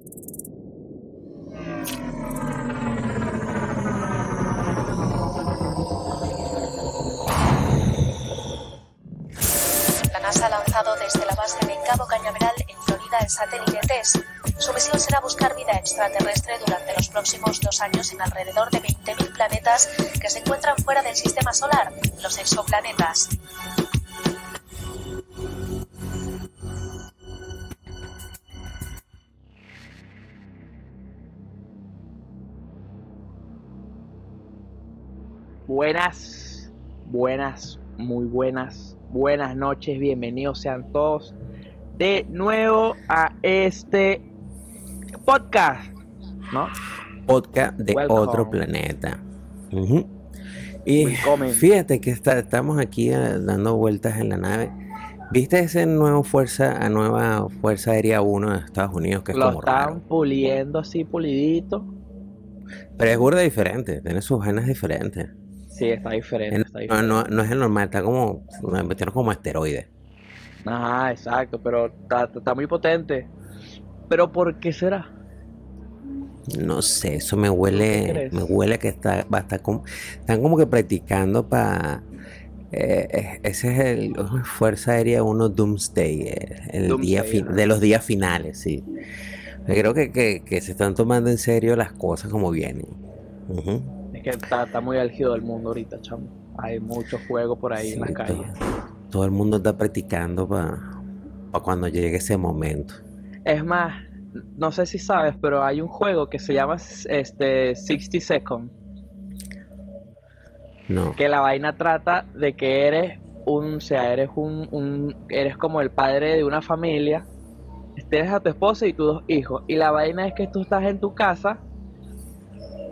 La NASA ha lanzado desde la base de Cabo Cañaveral en Florida el satélite TESS. Su misión será buscar vida extraterrestre durante los próximos dos años en alrededor de 20.000 planetas que se encuentran fuera del sistema solar, los exoplanetas. Buenas, buenas, muy buenas, buenas noches, bienvenidos sean todos de nuevo a este podcast, ¿no? Podcast de Welcome. otro planeta. Y Welcome. fíjate que está- estamos aquí eh, dando vueltas en la nave. ¿Viste ese nuevo fuerza, a nueva Fuerza Aérea 1 de Estados Unidos que es Lo como están raro? puliendo así, pulidito. Pero es burda diferente, tiene sus vainas diferentes. Sí, está diferente, está No, diferente. no, no es el normal, está como, me metieron como esteroides. Ajá, exacto, pero está, está muy potente. Pero ¿por qué será? No sé, eso me ¿Qué huele, me huele que está, va a estar como, están como que practicando para, ese es el Fuerza Aérea 1 Doomsday, eh, el día Doomsday, de los días finales, sí. Creo que, que, que se están tomando en serio las cosas como vienen. Ujú. Es que está, está muy álgido el mundo ahorita, chamo. Hay mucho fuego por ahí en las calles. todo, todo el mundo está practicando para cuando llegue ese momento. Es más, no sé si sabes, pero hay un juego que se llama este 60 Seconds, No. que la vaina trata de que eres un, o sea, eres un, un- eres como el padre de una familia, tienes a tu esposa y tus dos hijos, y la vaina es que tú estás en tu casa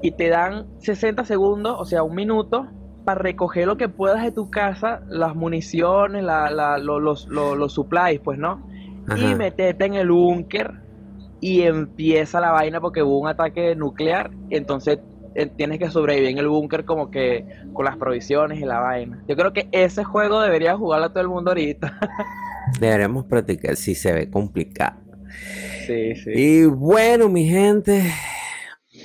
y te dan 60 segundos, o sea, un minuto, para recoger lo que puedas de tu casa, las municiones, la- la- lo- los, lo- los supplies, pues, ¿no? y meterte en el búnker y empieza la vaina porque hubo un ataque nuclear, entonces eh, tienes que sobrevivir en el búnker como que con las provisiones y la vaina. Yo creo que ese juego debería jugarlo todo el mundo ahorita. Deberemos practicar si se ve complicado. Sí, sí. Y bueno, mi gente,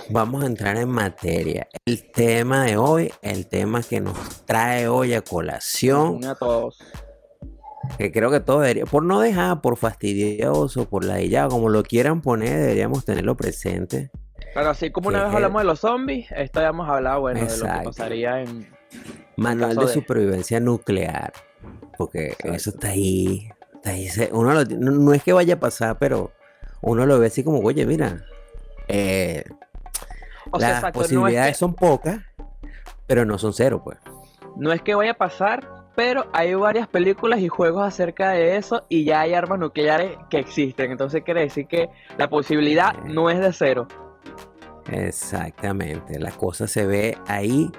vamos a entrar en materia. El tema de hoy, el tema que nos trae hoy a colación, a todos. que creo que todos deberíamos, por no dejar, por fastidioso, por la ya, como lo quieran poner, deberíamos tenerlo presente. Pero así como una vez hablamos de los zombies, esto ya hemos hablado, bueno, de lo que Exacto. pasaría en... Manual de de- supervivencia nuclear, porque Exacto. eso está ahí, está ahí, uno lo- no, no es que vaya a pasar, pero uno lo ve así como, oye, mira, eh, O sea, las exacto, no es posibilidades que- son pocas, pero no son cero, pues. No es que vaya a pasar, pero hay varias películas y juegos acerca de eso y ya hay armas nucleares que existen. Entonces quiere decir que la posibilidad no es de cero. Exactamente, la cosa se ve ahí.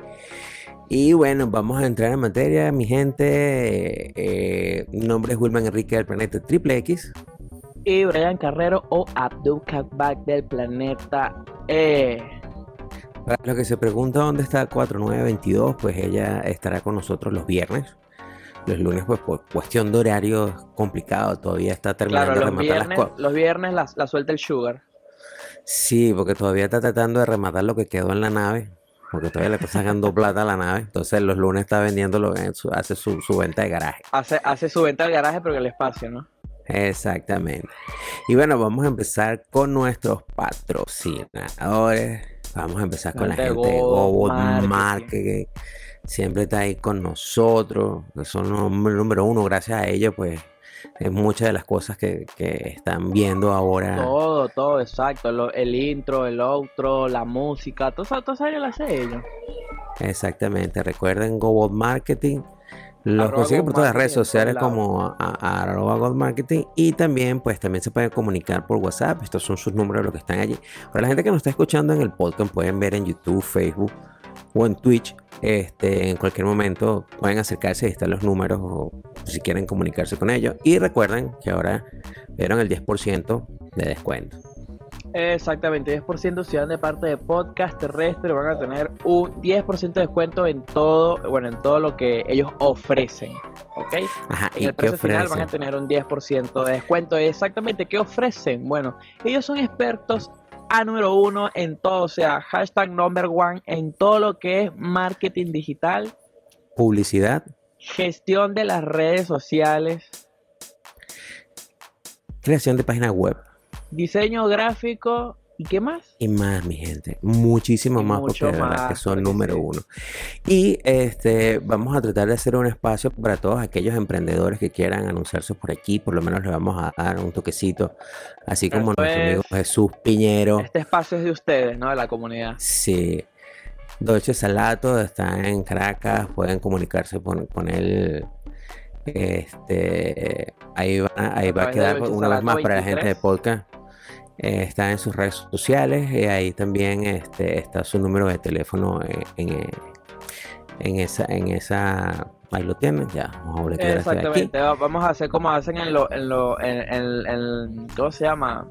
Y bueno, vamos a entrar en materia, mi gente. Eh, mi nombre es Wilman Enrique del planeta Triple X. Y Brian Carrero o Abdul Kabak del planeta E. Para los que se preguntan dónde está 4922, pues ella estará con nosotros los viernes. Los lunes, pues por cuestión de horario es complicado, todavía está terminando Claro, de rematar las viernes, cosas. los viernes la, la suelta el Sugar. Sí, porque todavía está tratando de rematar lo que quedó en la nave. Porque todavía le está sacando plata a la nave. Entonces los lunes está vendiéndolo, en su- hace su, su venta de garaje. Hace, hace su venta al garaje, pero en el espacio, ¿no? Exactamente. Y bueno, vamos a empezar con nuestros patrocinadores. Vamos a empezar con la Gente de Go Marketing. Marketing. Siempre está ahí con nosotros. Son los número, uno. Gracias a ellos, pues, es muchas de las cosas que, que están viendo ahora. Todo, todo, exacto. Lo- el intro, el outro, la música, todo eso, todo eso lo hace ellos. Exactamente. Recuerden GoBot Marketing. Los Go por todas las redes sociales como a, arroba God Marketing y también pues también se pueden comunicar por WhatsApp. Estos son sus números los que están allí. Para la gente que nos está escuchando en el podcast pueden ver en YouTube, Facebook o en Twitch. Este, en cualquier momento pueden acercarse y están los números o si quieren comunicarse con ellos. Y recuerden que ahora vieron el 10% de descuento. Exactamente, 10% si van de parte de podcast terrestre van a tener un 10% de descuento en todo, bueno, en todo lo que ellos ofrecen, ¿ok? Ajá, En ¿y el precio final van a tener un 10% de descuento. Exactamente, ¿qué ofrecen? Bueno, ellos son expertos a número uno en todo, o sea, hashtag number one en todo lo que es marketing digital, Publicidad, gestión de las redes sociales, creación de páginas web diseño gráfico y qué más. y más, mi gente. Muchísimo Y más porque verdad que son número sí. uno. Y este vamos a tratar de hacer un espacio para todos aquellos emprendedores que quieran anunciarse por aquí. Por lo menos les vamos a dar un toquecito. Así como nuestro amigo es- Jesús Piñero. Este espacio es de ustedes, ¿no? De la comunidad. Sí. Dolce Salato está en Caracas, pueden comunicarse con, con él. Este, ahí va, ahí va a quedar una vez más para la gente de 23. podcast. Eh, está en sus redes sociales y ahí también este, está su número de teléfono en, en, eh, en esa, en esa, ahí lo tienen, ya, vamos a aquí. Exactamente. va- Vamos a hacer como hacen en lo, en lo, en, en- en- ¿cómo se llama?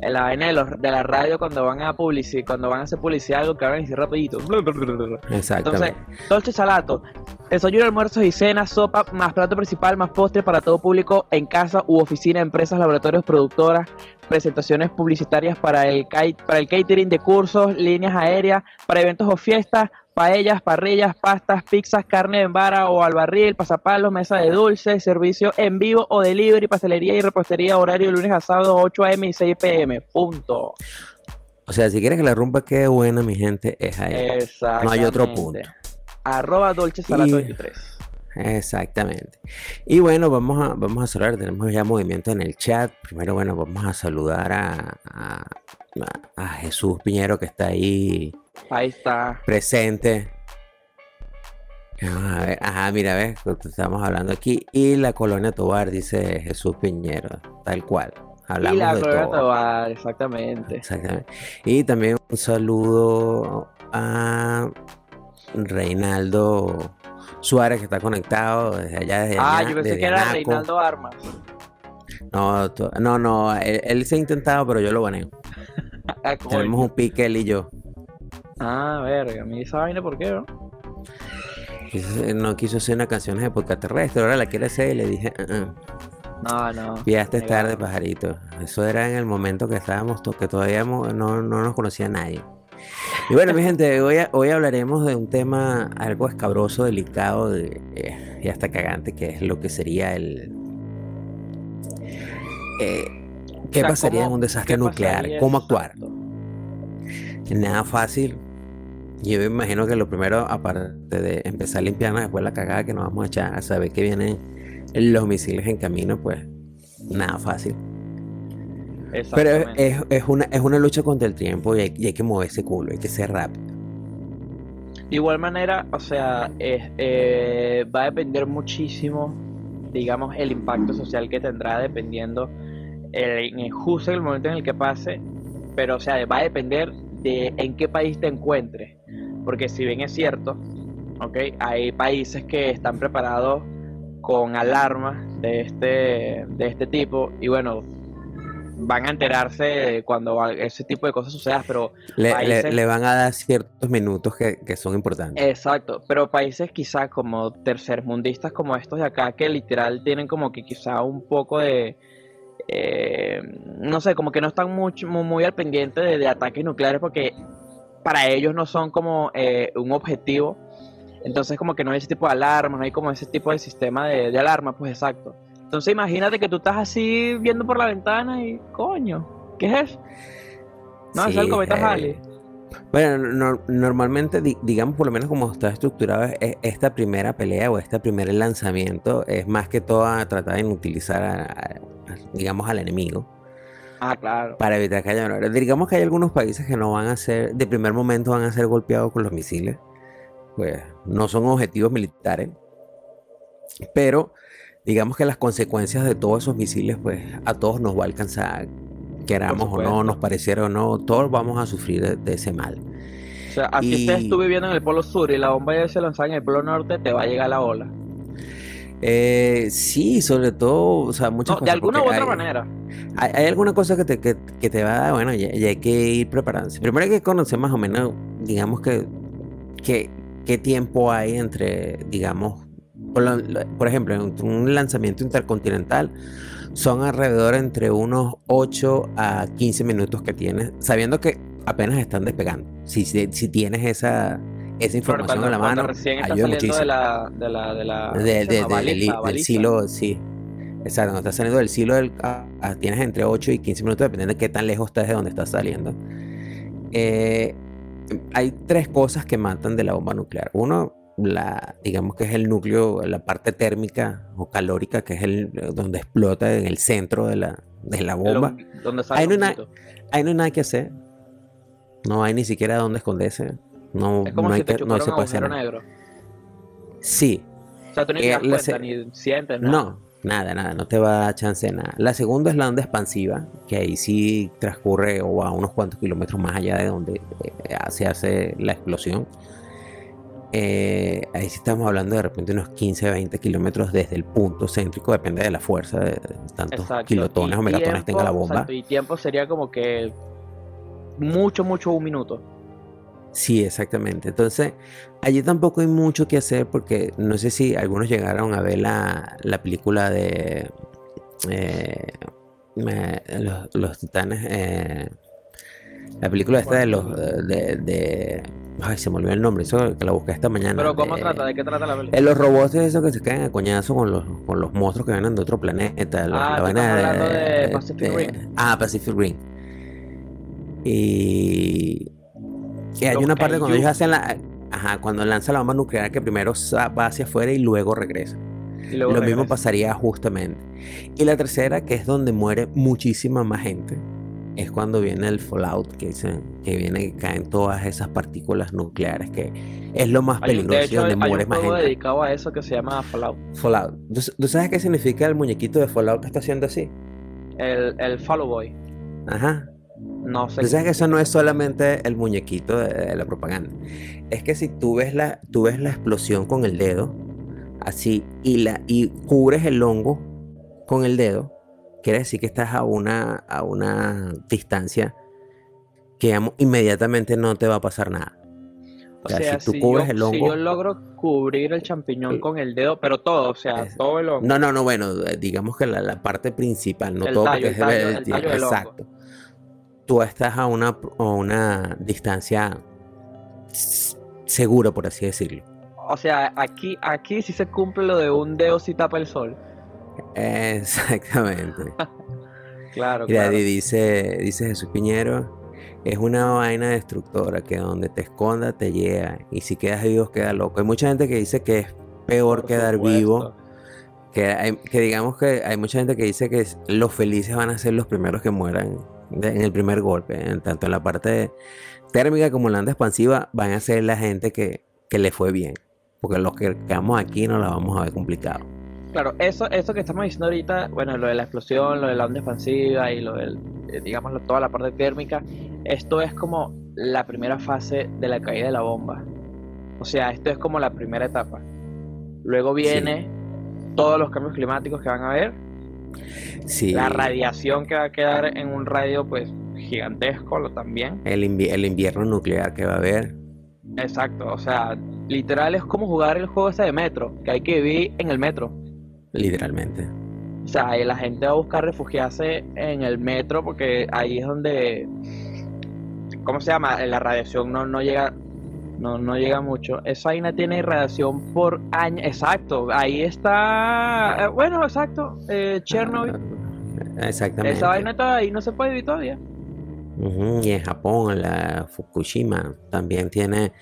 En la vaina de, los- de la radio cuando van a publicidad, cuando van a hacer publicidad algo que van a decir rapidito. Entonces, Exactamente. Dolce Salato, desayuno, almuerzos y cenas, sopa, más plato principal, más postre para todo público en casa u oficina, empresas, laboratorios, productoras, presentaciones publicitarias para el, para el catering de cursos, líneas aéreas, para eventos o fiestas, paellas, parrillas, pastas, pizzas, carne en vara o al barril, pasapalos, mesa de dulces, servicio en vivo o delivery, pastelería y repostería, horario lunes a sábado 8 am y 6 pm. Punto. O sea, si quieres que la rumba quede buena, mi gente, es ahí. Exactamente. No hay otro punto. Arroba Dolce Salato Y- 23. Exactamente. Y bueno, vamos a, vamos a saludar, tenemos ya movimiento en el chat. Primero, bueno, vamos a saludar a, a- a Jesús Piñero que está ahí Ahí está. presente. Vamos a ver, Ajá, mira, ves, estamos hablando aquí. Y la colonia Tobar, dice Jesús Piñero, tal cual. Hablamos y la de todo. Tobar, exactamente. Exactamente. Y también un saludo a Reinaldo Suárez que está conectado desde allá, desde Ah, allá, yo pensé desde que era Anaco. Reinaldo Armas. No, no, no, él, él se ha intentado, pero yo lo baneo. Ah. Tenemos un pique él y yo. Ah, verga, a mí esa vaina, ¿por qué, no? Quiso- no quiso hacer una canción de podcast terrestre, ahora la quiere hacer y le dije, "Uh, uh, No, no. negado. tarde, pajarito. Eso era en el momento que estábamos, que todavía no, no nos conocía nadie. Y bueno, mi gente, hoy, hoy hablaremos de un tema algo escabroso, delicado de- eh, y hasta cagante, que es lo que sería el... eh, ¿Qué O sea, pasaría en ¿cómo- un desastre nuclear? ¿Cómo actuar? Nada fácil. Yo me imagino que lo primero, aparte de empezar a limpiarnos después la cagada que nos vamos a echar, a saber que vienen los misiles en camino, pues nada fácil. Pero es, Exactamente. es- es una, es una lucha contra el tiempo y hay, y hay que mover ese culo, hay que ser rápido. De igual manera, o sea, eh, va a depender muchísimo, digamos, el impacto social que tendrá dependiendo el, en el momento en el que pase, pero o sea, va a depender de en qué país te encuentres, porque si bien es cierto, ok, hay países que están preparados con alarmas de este, de este tipo y bueno, van a enterarse cuando ese tipo de cosas sucedan, pero Le, le- Países- le van a dar ciertos minutos que, que son importantes. Exacto, pero países quizá como tercermundistas como estos de acá, que literal tienen como que quizá un poco de, eh, no sé, como que no están mucho, muy, muy al pendiente de, de ataques nucleares porque para ellos no son como eh, un objetivo, entonces como que no hay ese tipo de alarma, no hay como ese tipo de sistema de, de alarma, pues exacto. Entonces imagínate que tú estás así viendo por la ventana y coño, ¿qué es eso? No, es Sí, el cometa eh, Halley. Bueno, no- normalmente, di- digamos, por lo menos como está estructurado es- esta primera pelea o este primer lanzamiento es más que todo a tratar de inutilizar, a- a- digamos, al enemigo Ah, claro. para evitar que haya menores. Digamos que hay algunos países que no van a ser, de primer momento van a ser golpeados con los misiles, pues no son objetivos militares, pero digamos que las consecuencias de todos esos misiles, pues a todos nos va a alcanzar, queramos o no, nos pareciera o no, todos vamos a sufrir de- de ese mal. O sea, así Y- estés tú viviendo en el polo sur y la bomba ya se lanzada en el polo norte, te va a llegar la ola. Eh, sí, sobre todo, o sea, muchas No, cosas. de alguna u otra hay- manera. Hay, hay alguna cosa que te, que, que te va, bueno, ya, ya hay que ir preparándose. Primero hay que conocer más o menos, digamos que, que qué tiempo hay entre, digamos, por, lo- lo- por ejemplo, un lanzamiento intercontinental son alrededor entre unos 8 a 15 minutos que tienes, sabiendo que apenas están despegando. Si, si, tienes esa, esa información en la mano, recién ayuda muchísimo. de la, de la, de la De- ¿cómo de- Baliza, del, silo, sí. Exacto, cuando estás saliendo del silo, del, ah, ah, tienes entre 8 y 15 minutos, dependiendo de qué tan lejos estás de donde estás saliendo. Eh, hay tres cosas que matan de la bomba nuclear. Uno, la, digamos que es el núcleo, la parte térmica o calórica, que es el donde explota en el centro de la, de la bomba. hon- donde sale Ahí no hay. Ahí no hay nada que hacer. No hay ni siquiera dónde esconderse. No, Es como no, hay te que- no se puede hacer negro. Sí, O sea, tú ni Eh, cuenta, se- ni sientes nada. No, nada, nada, no te va a dar chance de nada. La segunda es la onda expansiva, que ahí sí transcurre o a unos cuantos kilómetros más allá de donde eh, se hace la explosión. Eh, ahí sí estamos hablando de repente unos 15, 20 kilómetros desde el punto céntrico, depende de la fuerza, de tantos Exacto. kilotones Y o megatones tenga la tiempo, bomba. exacto, y tiempo sería como que mucho, mucho un minuto. Sí, exactamente. Entonces, allí tampoco hay mucho que hacer porque no sé si algunos llegaron a ver la, la película de eh, me- los, los titanes. eh, la película esta de los. De, de- ay, se me olvidó el nombre, eso que la busqué esta mañana. Pero ¿cómo de- trata? ¿De qué trata la película? eh, los robots esos que se caen a coñazo con los, con los monstruos que vienen de otro planeta. la- Ah, la estás hablando de Pacific Rim. Ah, Pacific Rim. Y, y hay Los una parte cuando ellos hacen la... Ajá, cuando lanza la bomba nuclear que primero va hacia afuera y luego regresa. Y luego Lo mismo pasaría justamente. Y la tercera, que es donde muere muchísima más gente, es cuando viene el fallout, que dicen que viene y caen todas esas partículas nucleares, que es lo más Hay peligroso de y hecho, donde hay muere un más juego gente. dedicado a eso que se llama Fallout. Fallout. ¿Tú, tú sabes qué significa el muñequito de Fallout que está haciendo así? El, el Follow Boy. Ajá. No sé. Tú sabes que eso no es solamente el muñequito de, de la propaganda. Es que si tú ves la, tú ves la explosión con el dedo, así, y, la, y cubres el hongo con el dedo, quiere decir que estás a una, a una distancia que inmediatamente no te va a pasar nada. O sea, sea, si tú si, cubres yo, el si hongo- yo logro cubrir el champiñón con el dedo, pero todo, o sea, Es- todo el hongo. No, no, no, bueno, eh, digamos que la, la parte principal, no El todo tallo, porque el es tallo, el- el tallo hongo. exacto. Tú estás a una, a una distancia segura, por así decirlo. O sea, aquí, aquí sí se cumple lo de un dedo si tapa el sol. Exactamente. Claro, Mira, claro. di- dice, dice Jesús Piñero, es una vaina destructora que donde te esconda te llega y si quedas vivo queda loco. Hay mucha gente que dice que es peor Por quedar supuesto. vivo, que, hay- que digamos que hay mucha gente que dice que los felices van a ser los primeros que mueran en el primer golpe, en tanto en la parte térmica como en la onda expansiva van a ser la gente que, que le fue bien, porque los que quedamos aquí no la vamos a ver complicado. Claro, eso, eso que estamos diciendo ahorita, bueno, lo de la explosión, lo de la onda expansiva y lo del, eh, digamos, toda la parte térmica, esto es como la primera fase de la caída de la bomba. O sea, esto es como la primera etapa. Luego viene todos los cambios climáticos que van a haber, Sí, la radiación que va a quedar en un radio, pues, gigantesco lo también. el, invi- el invierno nuclear que va a haber. Exacto, o sea, literal es como jugar el juego ese de metro, que hay que vivir en el metro. Literalmente. O sea, ahí la gente va a buscar refugiarse en el metro porque ahí es donde, ¿cómo se llama? La radiación no, no llega, no, no llega mucho. Esa vaina tiene radiación por año, exacto. Ahí está, eh, bueno, exacto, eh, Chernobyl. Ah, Exactamente. Esa vaina está ahí, no se puede vivir todavía. Y en Japón, la Fukushima también tiene.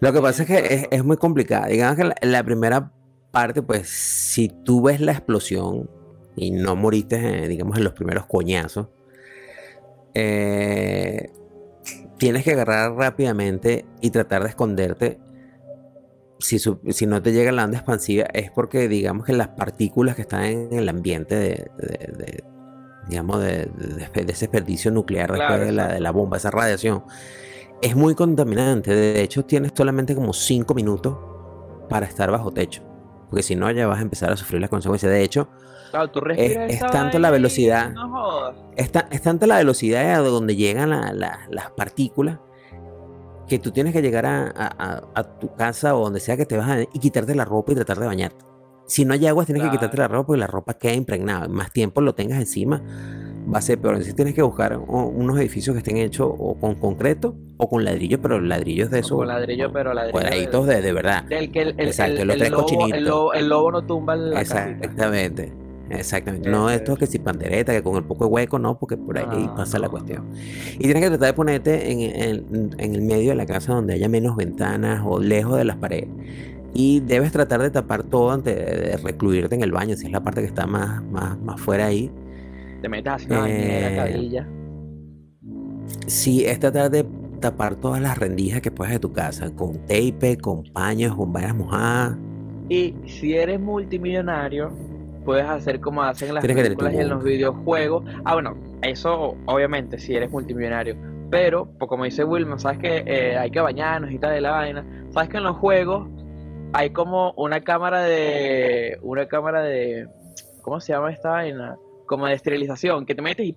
Lo que pasa es que es, es muy complicado. Digamos que la, la primera parte, pues, si tú ves la explosión y no moriste, eh, digamos, en los primeros coñazos, eh, tienes que agarrar rápidamente y tratar de esconderte. Si, si no te llega la onda expansiva, es porque, digamos, que las partículas que están en el ambiente de, de- de- digamos, de, de- desperdicio nuclear Claro, después de la, de la bomba, esa radiación, es muy contaminante. De hecho, tienes solamente como 5 minutos para estar bajo techo. Porque si no ya vas a empezar a sufrir las consecuencias. De hecho, Claro, tú es, es tanto la velocidad, No jodas. es, ta- es tanta la velocidad a donde llegan la- la- las partículas que tú tienes que llegar a, a- a- tu casa o donde sea que te vas a, y quitarte la ropa y tratar de bañarte. Si no hay agua, tienes que Claro. quitarte la ropa porque la ropa queda impregnada. Más tiempo lo tengas encima, va a ser peor. Entonces tienes que buscar unos edificios que estén hechos o con concreto o con ladrillos, pero ladrillos de esos. con ladrillo, pero ladrillo de- Cuadraditos de, de verdad. Del que el, el, Exacto, el- los el tres lobo, cochinitos. el, lobo, el lobo no tumba la casita. Exactamente. Exactamente. No Eso, estos que si pandereta, que con el poco de hueco, no, porque por ahí No, pasa la cuestión. Y tienes que tratar de ponerte en, en- en el medio de la casa donde haya menos ventanas o lejos de las paredes. Y debes tratar de tapar todo antes de, de recluirte en el baño, si es la parte que está más, más, más fuera ahí. Te metes así una Eh, cabilla. Sí, es tratar de tapar todas las rendijas que puedas de tu casa, con tape, con paños, con vainas mojadas. Y si eres multimillonario, puedes hacer como hacen en las Tienes películas y en los videojuegos. Ah, bueno, eso obviamente si eres multimillonario. Pero, pues como dice Wilma, sabes que eh, hay que bañarnos y tal de la vaina. Sabes que en los juegos hay como una cámara de. Una cámara de. ¿Cómo se llama esta vaina? Como de esterilización, que te metes y.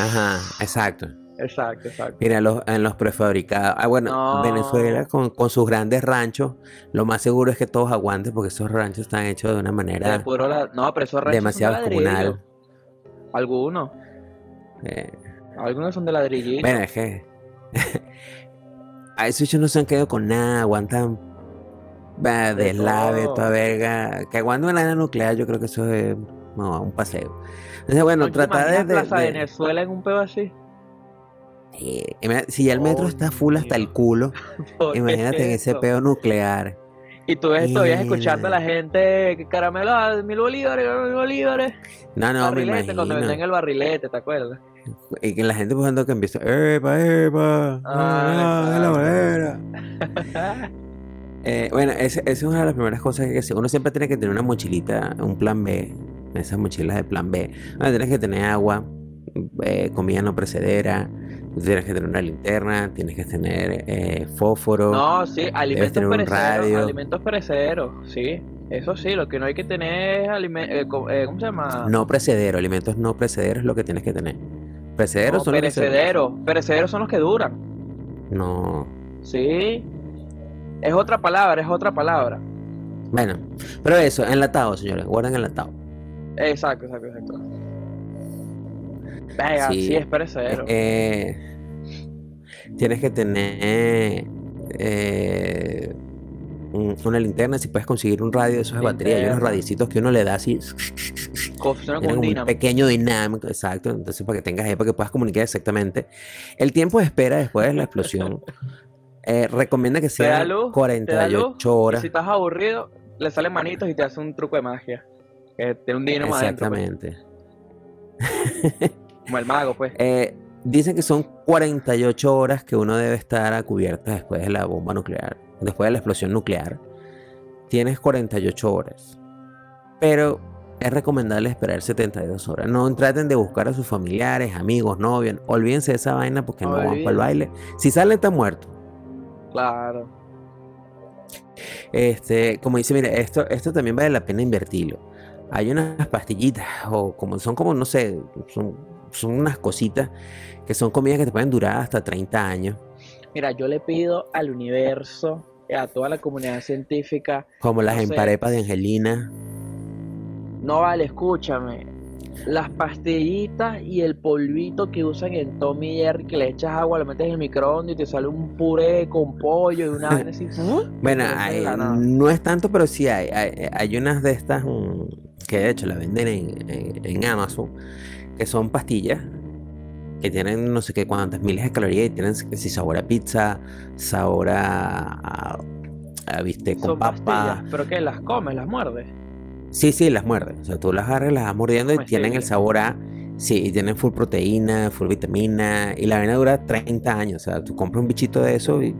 Ajá, exacto. Exacto, exacto. Mira, los, en los prefabricados. Ah, bueno, No. Venezuela con, con sus grandes ranchos, lo más seguro es que todos aguanten porque esos ranchos están hechos de una manera la- No, pero esos ranchos demasiado son comunal. Algunos. eh, Algunos son de ladrillito. bueno, es que a esos hechos no se han quedado con nada, aguantan De deslave, toda verga. Que aguanten una nana nuclear, yo creo que eso es no, un paseo. Entonces, bueno, ¿No te tratar de, Plaza de- Venezuela en un pedo así? eh, si ya el metro Oh, está full hasta el culo, ¿Por qué imagínate en ese peo nuclear. Y tú ves todavía escuchando a la gente que caramelo a mil bolívares, mil bolívares. No, no, me barrilete, cuando imagino. vendían el barrilete, ¿te acuerdas? Y que la gente buscando que empieza, ¡Epa, epa! Ah, ¡Ah, de la manera! Eh, bueno, esa es una de las primeras cosas que. Uno siempre tiene que tener una mochilita, un plan B, esas mochilas de plan B. Donde tienes que tener agua, eh, comida no precedera, tienes que tener una linterna, tienes que tener eh, fósforo. No, sí, alimentos tener un perecederos, alimentos perecederos, sí. Eso sí, lo que no hay que tener es alimentos, ¿cómo se llama? No precedero, alimentos no precederos es lo que tienes que tener. Precederos No, son los que perecederos. Perecederos son los que duran. No. Sí. Es otra palabra, es otra palabra. Bueno, pero eso, enlatado, señores, guarden enlatado. Exacto, exacto, exacto. Venga, Sí. sí, es perecedero. Eh, tienes que tener eh, un- una linterna, si puedes conseguir un radio de esos de batería, hay unos Linterna. radiecitos que uno le da así, tienen como un un pequeño dinámico, exacto, entonces para que tengas ahí, para que puedas comunicar exactamente. El tiempo de espera después de la explosión eh, recomienda que sea luz, te da luz, 48 Y horas. si estás aburrido, le salen manitos y te hace un truco de magia. Que tiene un dínamo adentro, pues, Exactamente. como el mago, pues. Eh, dicen que son 48 horas que uno debe estar a cubierta después de la bomba nuclear, después de la explosión nuclear. Tienes 48 horas. Pero es recomendable esperar 72 horas. No traten de buscar a sus familiares, amigos, novios. Olvídense de esa vaina porque no van para el baile. Si salen, están muertos. Claro. Este, como dice, mire, esto, esto también vale la pena invertirlo. Hay unas pastillitas, o como son como, no sé, son, son unas cositas que son comidas que te pueden durar hasta 30 años. Mira, yo le pido al universo, a toda la comunidad científica, Como las No sé. emparepas de Angelina. no vale, escúchame. Las pastillitas y el polvito que usan en Tommy y Jerry, que le echas agua, lo metes en el microondas y te sale un puré con pollo y una vaina así. Bueno, hay- no es tanto, pero sí hay. Hay, hay unas de estas que de hecho la venden en, en- en Amazon, que son pastillas que tienen no sé qué cuántas miles de calorías y tienen si sabor a pizza, sabor a, a, a bistec con Son papa. pastillas, pero que las comes, las muerdes. Sí, sí, las muerdes. O sea, tú las agarras, las vas mordiendo y tienen el sabor a. Sí, y tienen full proteína, full vitamina. Y la vaina dura 30 años. O sea, tú compras un bichito de eso y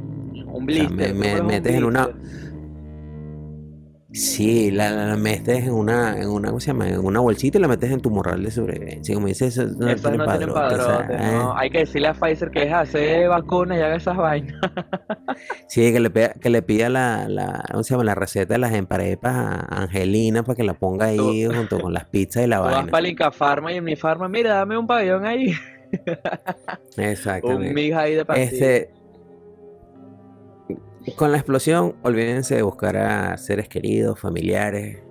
Un blister. me- metes en una-. Sí, la, la metes en una, en una, ¿cómo se llama? En una bolsita y la metes en tu morral de sobrevivencia. Como dices, eso no no tienen padrote, o sea, padrote, eh. Hay que decirle a Pfizer que es hacer vacunas y haga esas vainas. Sí, que le, pida- que le pida la, la, ¿cómo se llama? La receta de las emparepas a Angelina para que la ponga ahí junto con las pizzas y la Tú vas vaina. para el y en mi Pharma, mira, dame un pabellón ahí. Un Exactamente. mix ahí de pastillas. Este, con la explosión, olvídense de buscar a seres queridos, familiares.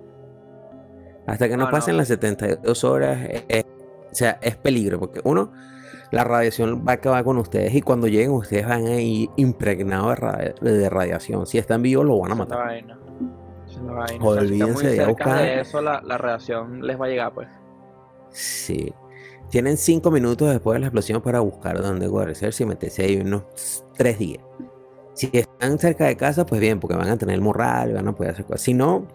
Hasta que no, No, pasen no. las 72 horas, eh, eh, o sea, es peligro, porque uno, la radiación va a acabar con ustedes y cuando lleguen ustedes van a ir impregnados de, radia- de radiación. Si están vivos, lo van a es matar. vaina. Es vaina. Joder, O sea, si olvídense de buscar- de eso, la, la radiación les va a llegar, pues. Sí. Tienen cinco minutos después de la explosión para buscar dónde guarecerse y meterse ahí unos tres días. Si están cerca de casa, pues bien, porque van a tener el morral, van a poder hacer cosas. Si no,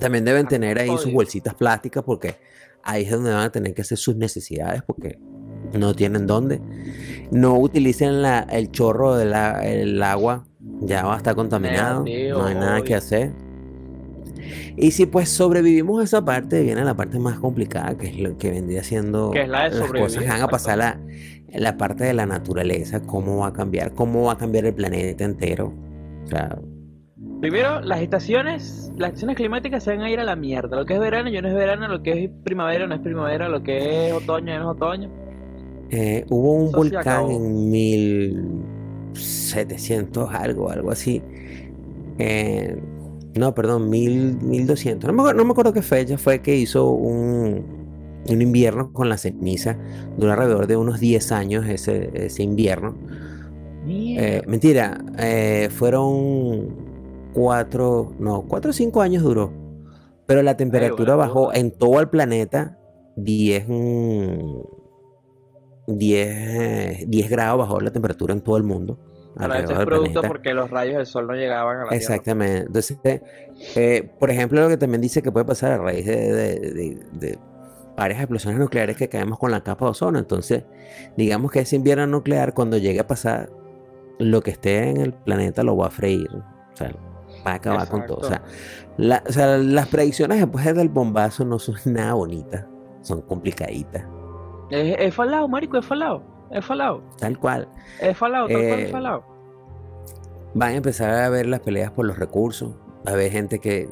también deben tener ahí sus bolsitas plásticas porque ahí es donde van a tener que hacer sus necesidades porque no tienen dónde. No utilicen la- el chorro del el agua, ya va a estar contaminado, no hay nada que hacer. Y si pues sobrevivimos a esa parte, viene la parte más complicada, que es lo que vendría siendo Que es la de las cosas que van a pasar la, la parte de la naturaleza, cómo va a cambiar, cómo va a cambiar el planeta entero. O sea, Primero, las estaciones, las estaciones climáticas se van a ir a la mierda. Lo que es verano ya no es verano, lo que es primavera no es primavera, lo que es otoño ya no es otoño. eh, hubo un Eso volcán en 1700 algo, algo así. Eh, no, perdón, 1000, 1200. No me, no me acuerdo qué fecha fue que hizo un, un invierno con la ceniza. Duró alrededor de unos 10 años ese, ese invierno. Eh, mentira, eh, fueron cuatro, no, cuatro o cinco años duró. Pero la temperatura bueno, bajó en todo el planeta 10, mm, 10, eh, 10 grados bajó la temperatura en todo el mundo. Ahora, alrededor es producto porque los rayos del sol no llegaban a la Tierra. Exactamente. Entonces, eh, eh, por ejemplo, lo que también dice que puede pasar a raíz de, de- de- de varias explosiones nucleares que caemos con la capa de ozono. Entonces, digamos que ese invierno nuclear, cuando llegue a pasar, lo que esté en el planeta lo va a freír. O sea, va a acabar con todo. O sea, la- o sea, las predicciones después del bombazo no son nada bonitas. Son complicaditas. Es, es falado, marico, es falado. Es falado. Tal cual. Es falado, tal cual Eh, es falado. van a empezar a ver las peleas por los recursos. Va a haber gente que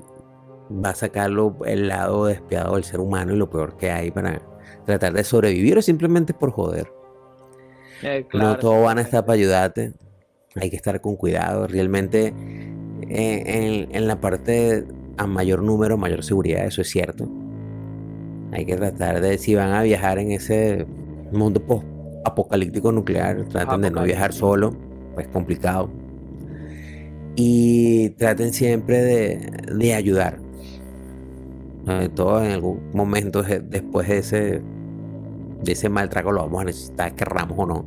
va a sacarlo el lado despiadado del ser humano y lo peor que hay para tratar de sobrevivir o simplemente por joder. Eh, no todos van a estar para ayudarte. Hay que estar con cuidado. Realmente eh, en, en la parte a mayor número, mayor seguridad, eso es cierto. Hay que tratar de, si van a viajar en ese mundo post apocalíptico nuclear, traten de no viajar solo, pues complicado. Y traten siempre de, de ayudar. Sobre todo en algún momento de- después de ese, de ese mal trago lo vamos a necesitar, querramos o no.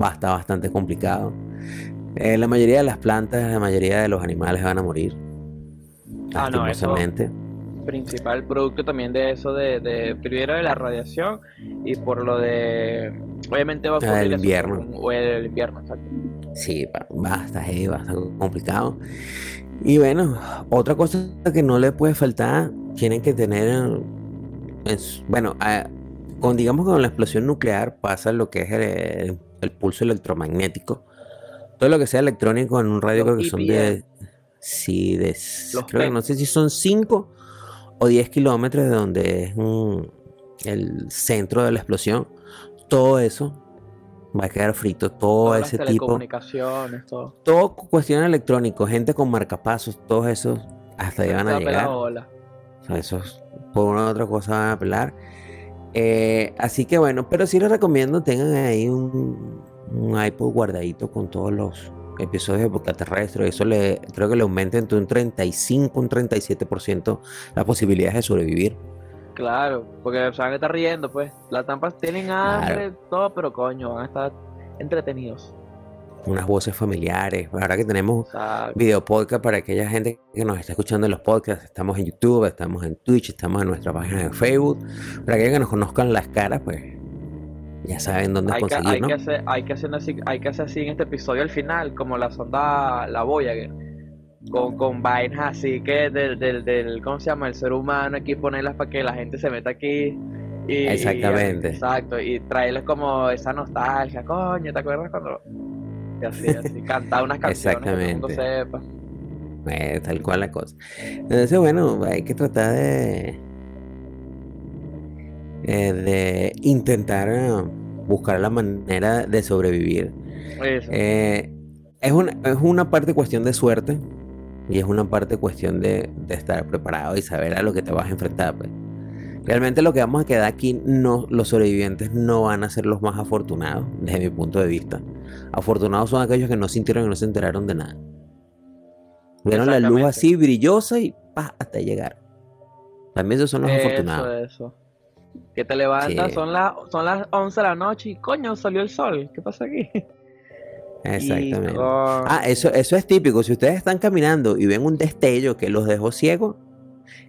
Va a estar bastante complicado. Eh, la mayoría de las plantas, la mayoría de los animales van a morir. Ah, no, eso- principal producto también de eso, de, de primero de la radiación y por lo de. Obviamente va a Ah, el ocurrir eso, invierno. O el invierno, exacto. Sí, va- basta, heavy, basta complicado. Y bueno, otra cosa que no le puede faltar, tienen que tener, es- bueno, con, digamos que con la explosión nuclear pasa lo que es el, el pulso electromagnético. Todo lo que sea electrónico en un radio Los creo que son de, sí, de, creo que no sé si son 5 o 10 kilómetros de donde es mm, el centro de la explosión. Todo eso va a quedar frito, todo Todas las ese tipo todo. todo cu- cuestión electrónico, gente con marcapasos, todos esos hasta ahí van a llegar. O sea, esos por una u otra cosa van a pelar. Eh, así que bueno, pero sí les recomiendo tengan ahí un, un iPod guardadito con todos los episodios de Boca Terrestre. Eso le creo que le aumenta entre un 35 un 37% las posibilidades de sobrevivir. Claro, porque se van a estar riendo, pues. Las tampas tienen hambre, todo, pero coño, van a estar entretenidos. Unas voces familiares. Ahora que tenemos O sea, video podcast para aquella gente que nos está escuchando en los podcasts. Estamos en YouTube, estamos en Twitch, estamos en nuestra página de Facebook. Para aquellos que nos conozcan las caras, pues ya saben dónde hay que, hay, que hacer, hay, que hacer así, hay que hacer así en este episodio al final, como la sonda, la Voyager. con, con vainas así que del, del, del, ¿cómo se llama? El ser humano, aquí ponerlas para que la gente se meta aquí. Y, Exactamente. exacto, y traerles como esa nostalgia, coño, ¿te acuerdas cuando... Así, así, cantar unas canciones que todo el mundo sepa. Eh, tal cual la cosa. Entonces, bueno, hay que tratar de... Eh, de intentar eh, buscar la manera de sobrevivir. Eh, es, una, es una parte cuestión de suerte y es una parte cuestión de, de, estar preparado y saber a lo que te vas a enfrentar. Pues. Realmente lo que vamos a quedar aquí, no, los sobrevivientes no van a ser los más afortunados, desde mi punto de vista. Afortunados son aquellos que no sintieron y no se enteraron de nada. Vieron la luz así brillosa y pa, hasta llegar. También esos son los eso, afortunados. Eso. Que te levantas, sí. son, las, son las 11 de la noche y coño, salió el sol. ¿Qué pasa aquí? Exactamente. Con... Ah, eso, eso es típico. Si ustedes están caminando y ven un destello que los dejó ciegos,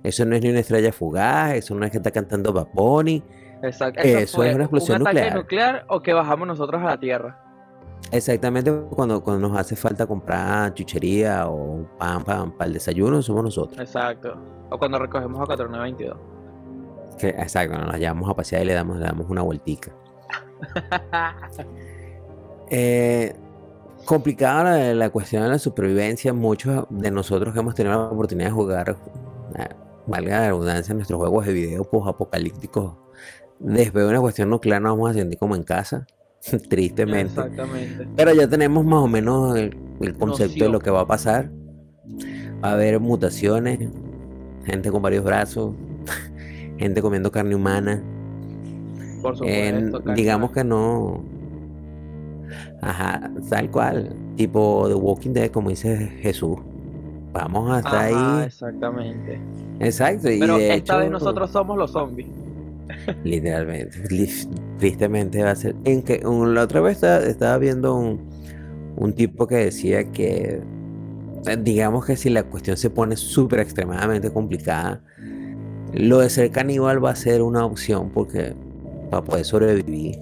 eso no es ni una estrella fugaz, eso no es que está cantando Bunny. Exacto. Eso, eso es una explosión un nuclear. nuclear o que bajamos nosotros a la Tierra. Exactamente cuando, cuando nos hace falta comprar chuchería o pan, pan para el desayuno, somos nosotros. Exacto. O cuando recogemos a 4922. Que, exacto, nos llevamos a pasear y le damos, le damos una vueltica. eh, complicada la, la, cuestión de la supervivencia. Muchos de nosotros que hemos tenido la oportunidad de jugar, eh, valga la redundancia, nuestros juegos de video post-apocalípticos, después de una cuestión nuclear nos vamos a sentir como en casa. Tristemente. Exactamente. Pero ya tenemos más o menos el, el concepto Noción. de lo que va a pasar. Va a haber mutaciones, gente con varios brazos, gente comiendo carne humana. Por supuesto, digamos que no. Ajá, tal cual. Tipo The Walking Dead, como dice Jesús. Vamos a estar Ajá, ahí. Exactamente. Exacto. Y Pero de esta hecho, vez nosotros somos los zombies. Literalmente. Tristemente va a ser. En que la otra vez estaba, estaba viendo un, un tipo que decía que digamos que si la cuestión se pone súper extremadamente complicada, lo de ser caníbal va a ser una opción porque para poder sobrevivir.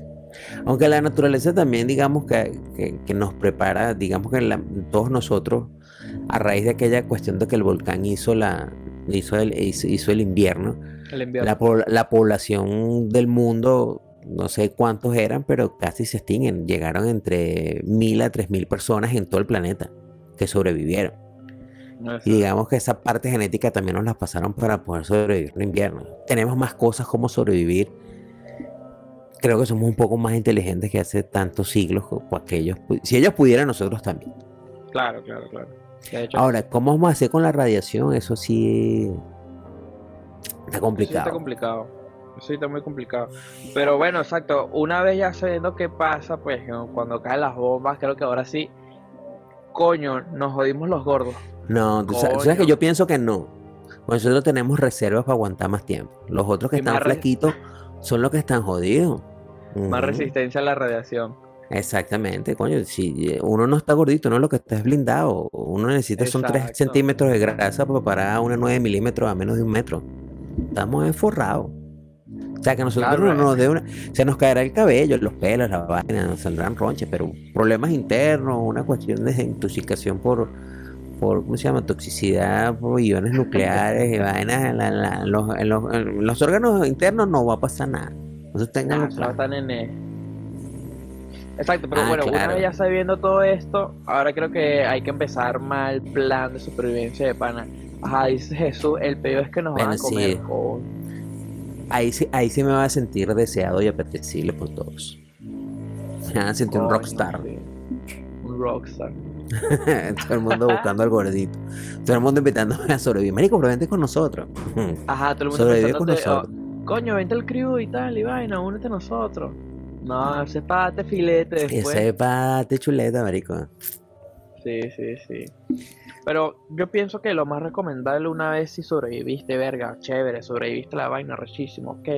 Aunque la naturaleza también, digamos que, que, que nos prepara, digamos que la, todos nosotros, a raíz de aquella cuestión de que el volcán hizo, la, hizo, el, hizo, hizo el invierno, el invierno. La, la, población del mundo, no sé cuántos eran, pero casi se extinguen. Llegaron entre mil a tres mil personas en todo el planeta que sobrevivieron. Y digamos que esa parte genética también nos la pasaron para poder sobrevivir en invierno. Tenemos más cosas como sobrevivir. Creo que somos un poco más inteligentes que hace tantos siglos. Aquellos, si ellos pudieran, nosotros también. Claro, claro, claro. Ahora, ¿cómo vamos a hacer con la radiación? Eso sí está complicado. Eso sí está complicado. Eso sí está muy complicado. Pero bueno, exacto. Una vez ya sabiendo qué pasa, pues cuando caen las bombas, creo que ahora sí, coño, nos jodimos los gordos. No, tú sabes, sabes, que yo pienso que no. Nosotros tenemos reservas para aguantar más tiempo. Los otros que y están flaquitos son los que están jodidos. Más uh -huh. resistencia a la radiación. Exactamente, coño. Si uno no está gordito, no es lo que está es blindado. Uno necesita son 3 centímetros de grasa para parar una 9 milímetros a menos de un metro. Estamos enforrados. O sea que a nosotros claro, no nos de una, se nos caerá el cabello, los pelos, la vaina, nos saldrán ronchas, pero problemas internos, una cuestión de intoxicación por, por ¿cómo se llama? toxicidad por iones nucleares y vainas en, la, la, en, los, en, los, en, los, órganos internos no va a pasar nada. Entonces tengan ah, claro. nene. Exacto, pero ah, bueno, claro. una vez ya sabiendo todo esto, ahora creo que hay que empezar mal plan de supervivencia de pana. Ajá, dice Jesús, el peor es que nos bueno, van a comer sí. con... Ahí sí, ahí sí me va a sentir deseado y apetecible por todos. Me van a sentir un rockstar. Sí. Un rockstar. todo el mundo buscando al gordito. Todo el mundo invitándome a sobrevivir. Marico, pero vente con nosotros. Ajá, todo el mundo Sobrevive con nosotros. Oh, coño, vente al crew y tal, y vaina, únete a nosotros. No, ese pate filete después. Ese pate chuleta, marico. Sí, sí, sí. Pero yo pienso que lo más recomendable una vez si sobreviviste, verga, chévere, sobreviviste la vaina, rechísimo, ok,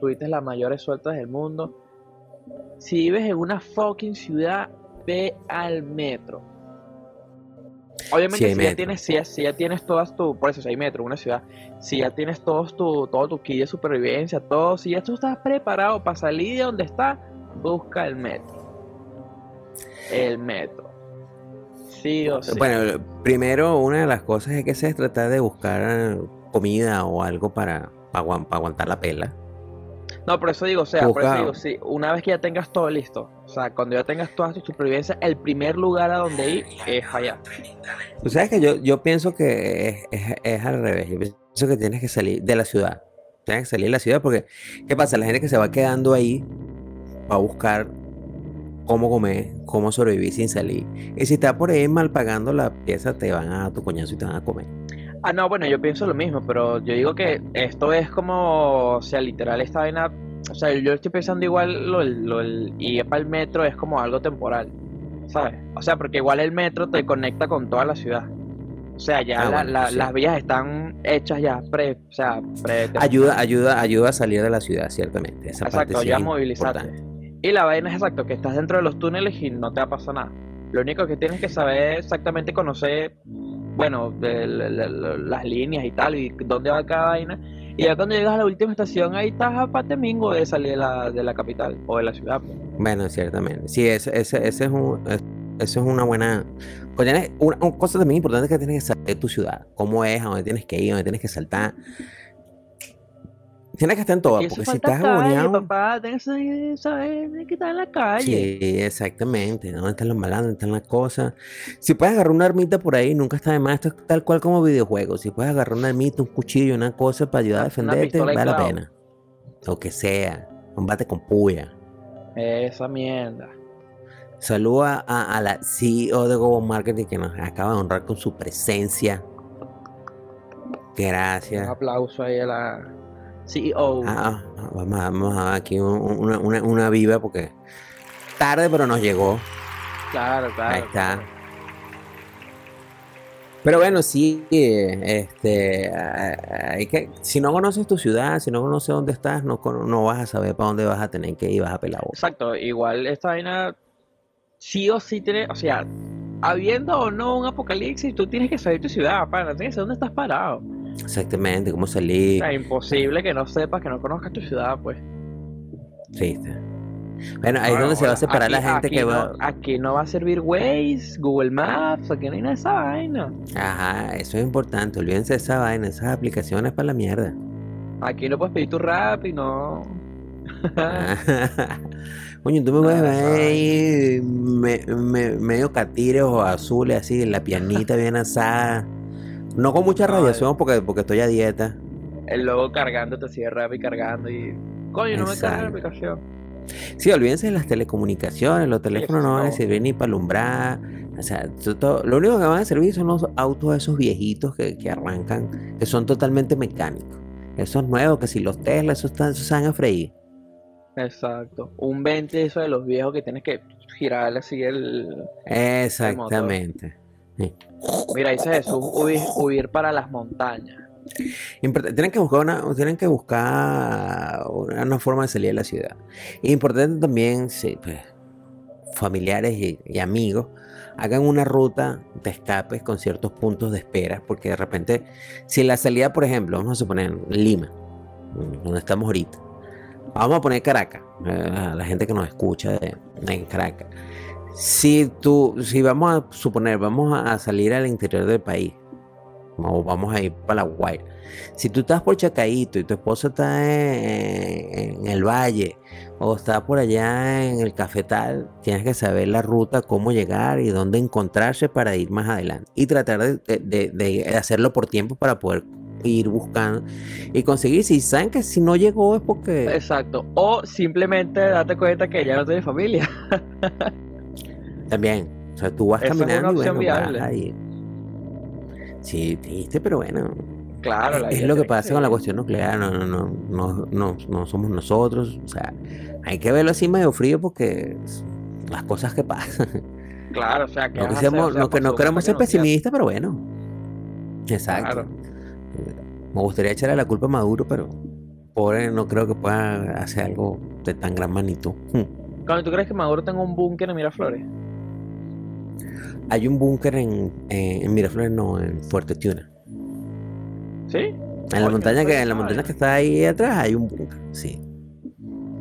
tuviste las mayores sueltas del mundo. Si vives en una fucking ciudad, ve al metro. Obviamente Sí, si, ya tienes, si, ya, si ya tienes todas tu, por eso si hay metro, una ciudad, si ya tienes todos tu, todo tu kit de supervivencia, todo, si ya tú estás preparado para salir de donde estás, busca el metro. El metro. Sí o sí. Bueno, primero una de las cosas es que se es tratar de buscar comida o algo para, para aguan- para aguantar la pela. No, por eso digo, o sea, por eso digo, sí, una vez que ya tengas todo listo, o sea, cuando ya tengas toda tu supervivencia, el primer lugar a donde ir es allá. Tú sabes que yo, yo pienso que es, es- es al revés. Yo pienso que tienes que salir de la ciudad. Tienes que salir de la ciudad porque, ¿qué pasa? La gente que se va quedando ahí va a buscar cómo comer, cómo sobrevivir sin salir. Y si estás por ahí mal pagando la pieza, te van a tu coñazo y te van a comer. Ah, no, bueno, yo pienso lo mismo, pero yo digo que esto es como, o sea, literal, esta vaina, o sea, yo estoy pensando igual, lo, lo, ir para el metro es como algo temporal, ¿sabes? O sea, porque igual el metro te conecta con toda la ciudad. O sea, ya Ah, la- bueno, la- sí. las vías están hechas ya, pre, o sea, pre Ayuda, ayuda, ayuda a salir de la ciudad, ciertamente. Esa parte Exacto, sí ya movilizarte. importante. Y la vaina es exacto, que estás dentro de los túneles y no te va a pasar nada. Lo único que tienes que saber exactamente conocer, bueno, de la- la- la- las líneas y tal, y dónde va cada vaina. Y ya cuando llegas a la última estación, ahí estás a patemingo de salir de la, de la capital o de la ciudad. pues. Bueno, ciertamente. Sí, ese, ese, ese es un, es- eso es una buena. pues tienes- una, una cosa también importante que tienes que saber de tu ciudad. Cómo es, a dónde tienes que ir, a dónde tienes que saltar. Tienes que estar en eso porque si estás calle, papá, tienes que saber que está en la calle. Sí, exactamente. ¿Dónde están los malandros? ¿Dónde están las cosas? Si puedes agarrar una armita por ahí, nunca está de más. Esto es tal cual como videojuegos. Si puedes agarrar una armita, un cuchillo, una cosa para ayudar a defenderte, vale la pena. Lo que sea. Combate con puya. Esa mierda. Saluda a, a la CEO de Go Marketing que nos acaba de honrar con su presencia. Un Gracias. aplauso ahí a la CEO. Ah, vamos, a, vamos a dar aquí un- una, una, una viva porque tarde pero nos llegó. claro, claro. Ahí está. Pero bueno, sí, eh, este, ah, hay que, si no conoces tu ciudad, si no conoces dónde estás, no, no vas a saber para dónde vas a tener que ir, vas a pelar. Exacto, igual esta vaina sí o sí tiene, o sea, habiendo o no un apocalipsis, tú tienes que saber tu ciudad, pana, tienes que saber dónde estás parado. Exactamente, cómo salir. sea, imposible que no sepas, que no conozcas tu ciudad, pues. Triste. Bueno, ahí es Bueno, donde se va a separar aquí- la gente que no- va. Aquí no va a servir Waze, Google Maps, aquí no hay nada de esa vaina. Ajá, eso es importante. Olvídense de esa vaina, esas aplicaciones para la mierda. Aquí no puedes pedir tu rap y no. Coño, tú me puedes ver ahí me- me- medio catires o azules así, la piernita bien asada. No con mucha No, radiación porque, porque estoy a dieta. El logo cargando, te sigue rap y cargando y. Coño, no me carga la aplicación. Sí, olvídense de las telecomunicaciones, los teléfonos no van a servir ni para alumbrar. O sea, to- to- lo único que van a servir son los autos esos viejitos que, que arrancan, que son totalmente mecánicos. Esos nuevos, que si los Tesla, esos, están, esos se van a freír. Exacto. Un 20 eso de los viejos que tienes que girarle así el. Exactamente. Sí. Mira, dice Jesús, huir, huir para las montañas. Tienen que buscar una, tienen que buscar una, una forma de salir de la ciudad. Importante también, sí, pues, familiares y, y amigos hagan una ruta de escape con ciertos puntos de espera, porque de repente, si la salida, por ejemplo, vamos a suponer Lima, donde estamos ahorita, vamos a poner Caracas, eh, la gente que nos escucha de- en Caracas. Si tú, si vamos a suponer, vamos a salir al interior del país, o vamos a ir para la Guaira. Si tú estás por Chacaíto y tu esposa está en, en el valle o está por allá en el cafetal, tienes que saber la ruta, cómo llegar y dónde encontrarse para ir más adelante. Y tratar de, de- de- de hacerlo por tiempo para poder ir buscando y conseguir. Si saben que si no llegó es porque... Exacto. O simplemente date cuenta que ya no tienes familia. También. O sea, tú vas Esa es una caminando y bueno, vas ahí. Sí, triste, pero bueno. Claro, la es lo que pasa con la cuestión nuclear, no, no, no, no, no, no somos nosotros, o sea, hay que verlo así medio frío porque las cosas que pasan. Claro, o sea, que No, que seamos- no, que no queremos ser pesimistas, pero bueno. Exacto. Claro. Me gustaría echarle la culpa a Maduro, pero pobre no creo que pueda hacer algo de tan gran magnitud. Cuando tú crees que Maduro tenga un búnker en Miraflores. Hay un búnker en, en, en Miraflores, no, en Fuerte Tuna. ¿Sí? En la montaña que, en la montaña que está ahí atrás hay un búnker, sí.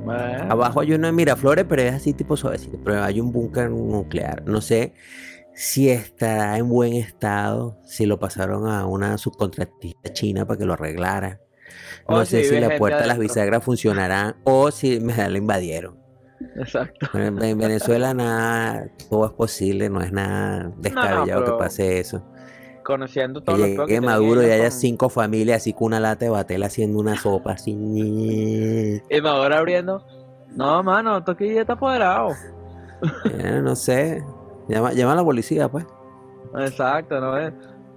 Bueno, Abajo hay uno en Miraflores, pero es así tipo suavecito. Pero hay un búnker nuclear. No sé si estará en buen estado, si lo pasaron a una subcontratista china para que lo arreglara. No O sé si la puerta de las bisagras funcionarán o si me la invadieron. Exacto. En, en Venezuela nada, todo es posible, no es nada descabellado que pase eso. Conociendo todo que llegue Maduro y haya con- cinco familias así con una lata de batel haciendo una sopa así. Y Maduro abriendo. No, mano, esto aquí ya está apoderado. Eh, no sé. Llama, llama a la policía, pues. Exacto, ¿no es?